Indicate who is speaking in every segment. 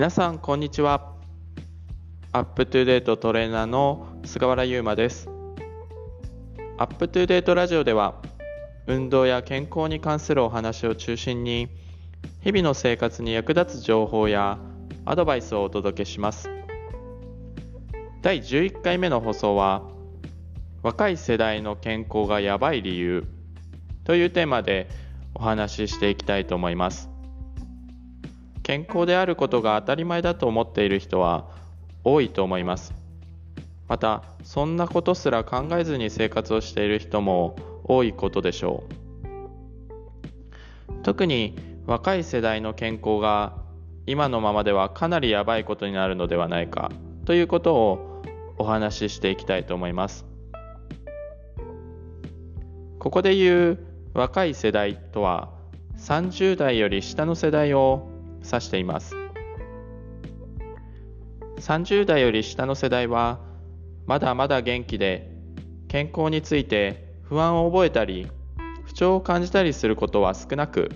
Speaker 1: 皆さんこんにちは。アップトゥデートトレーナーの菅原優馬です。アップトゥデートラジオでは運動や健康に関するお話を中心に日々の生活に役立つ情報やアドバイスをお届けします。第11回目の放送は若い世代の健康がやばい理由というテーマでお話ししていきたいと思います。健康であることが当たり前だと思っている人は多いと思います。またそんなことすら考えずに生活をしている人も多いことでしょう。特に若い世代の健康が今のままではかなりやばいことになるのではないかということをお話ししていきたいと思います。ここで言う若い世代とは30代より下の世代を指しています。30代より下の世代はまだまだ元気で健康について不安を覚えたり不調を感じたりすることは少なく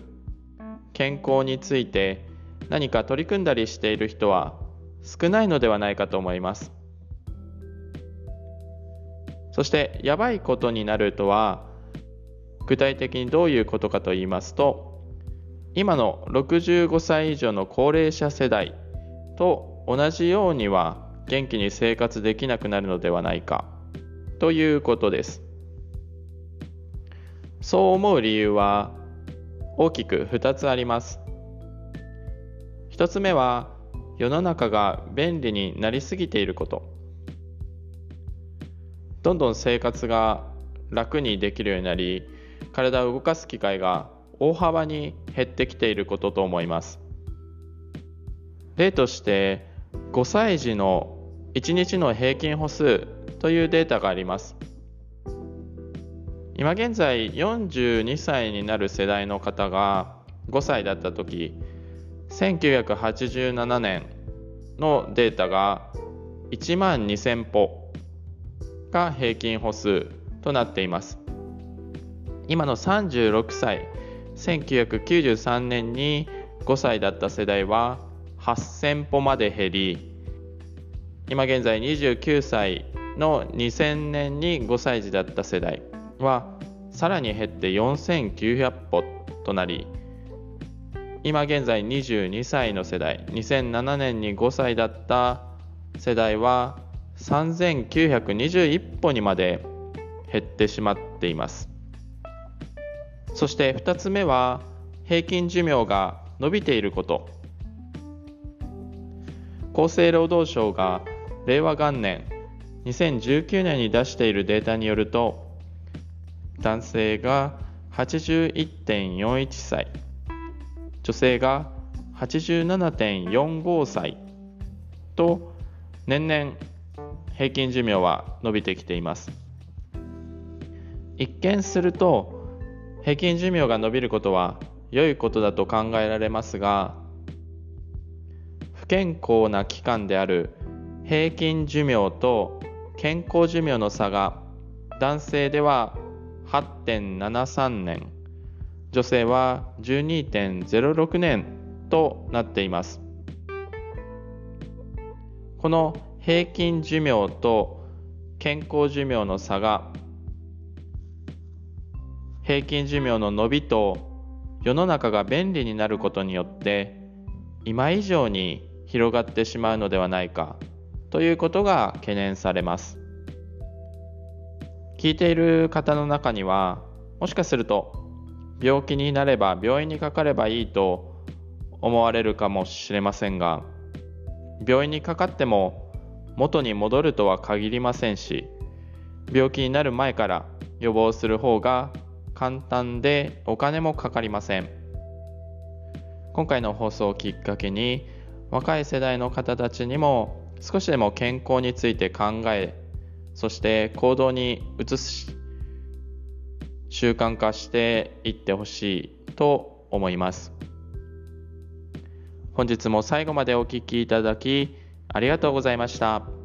Speaker 1: 健康について何か取り組んだりしている人は少ないのではないかと思います。そしてやばいことになるとは具体的にどういうことかと言いますと今の65歳以上の高齢者世代と同じようには元気に生活できなくなるのではないかということです。そう思う理由は大きく2つあります。1つ目は世の中が便利になりすぎていること。どんどん生活が楽にできるようになり体を動かす機会が大幅に減ってきていることと思います。例として5歳児の1日の平均歩数というデータがあります。今現在42歳になる世代の方が5歳だった時1987年のデータが1万2000歩が平均歩数となっています。今の36歳1993年に5歳だった世代は8000歩まで減り今現在29歳の2000年に5歳児だった世代はさらに減って4900歩となり今現在22歳の世代2007年に5歳だった世代は3921歩にまで減ってしまっています。そして2つ目は平均寿命が伸びていること。厚生労働省が令和元年2019年に出しているデータによると男性が81.41歳女性が87.45歳と年々平均寿命は伸びてきています。一見すると平均寿命が伸びることは良いことだと考えられますが不健康な期間である平均寿命と健康寿命の差が男性では8.73年女性は12.06年となっています。この平均寿命と健康寿命の差が平均寿命の伸びと世の中が便利になることによって今以上に広がってしまうのではないかということが懸念されます。聞いている方の中にはもしかすると病気になれば病院にかかればいいと思われるかもしれませんが病院にかかっても元に戻るとは限りませんし病気になる前から予防する方が簡単でお金もかかりません今回の放送をきっかけに若い世代の方たちにも少しでも健康について考えそして行動に移す習慣化していってほしいと思います本日も最後までお聴きいただきありがとうございました。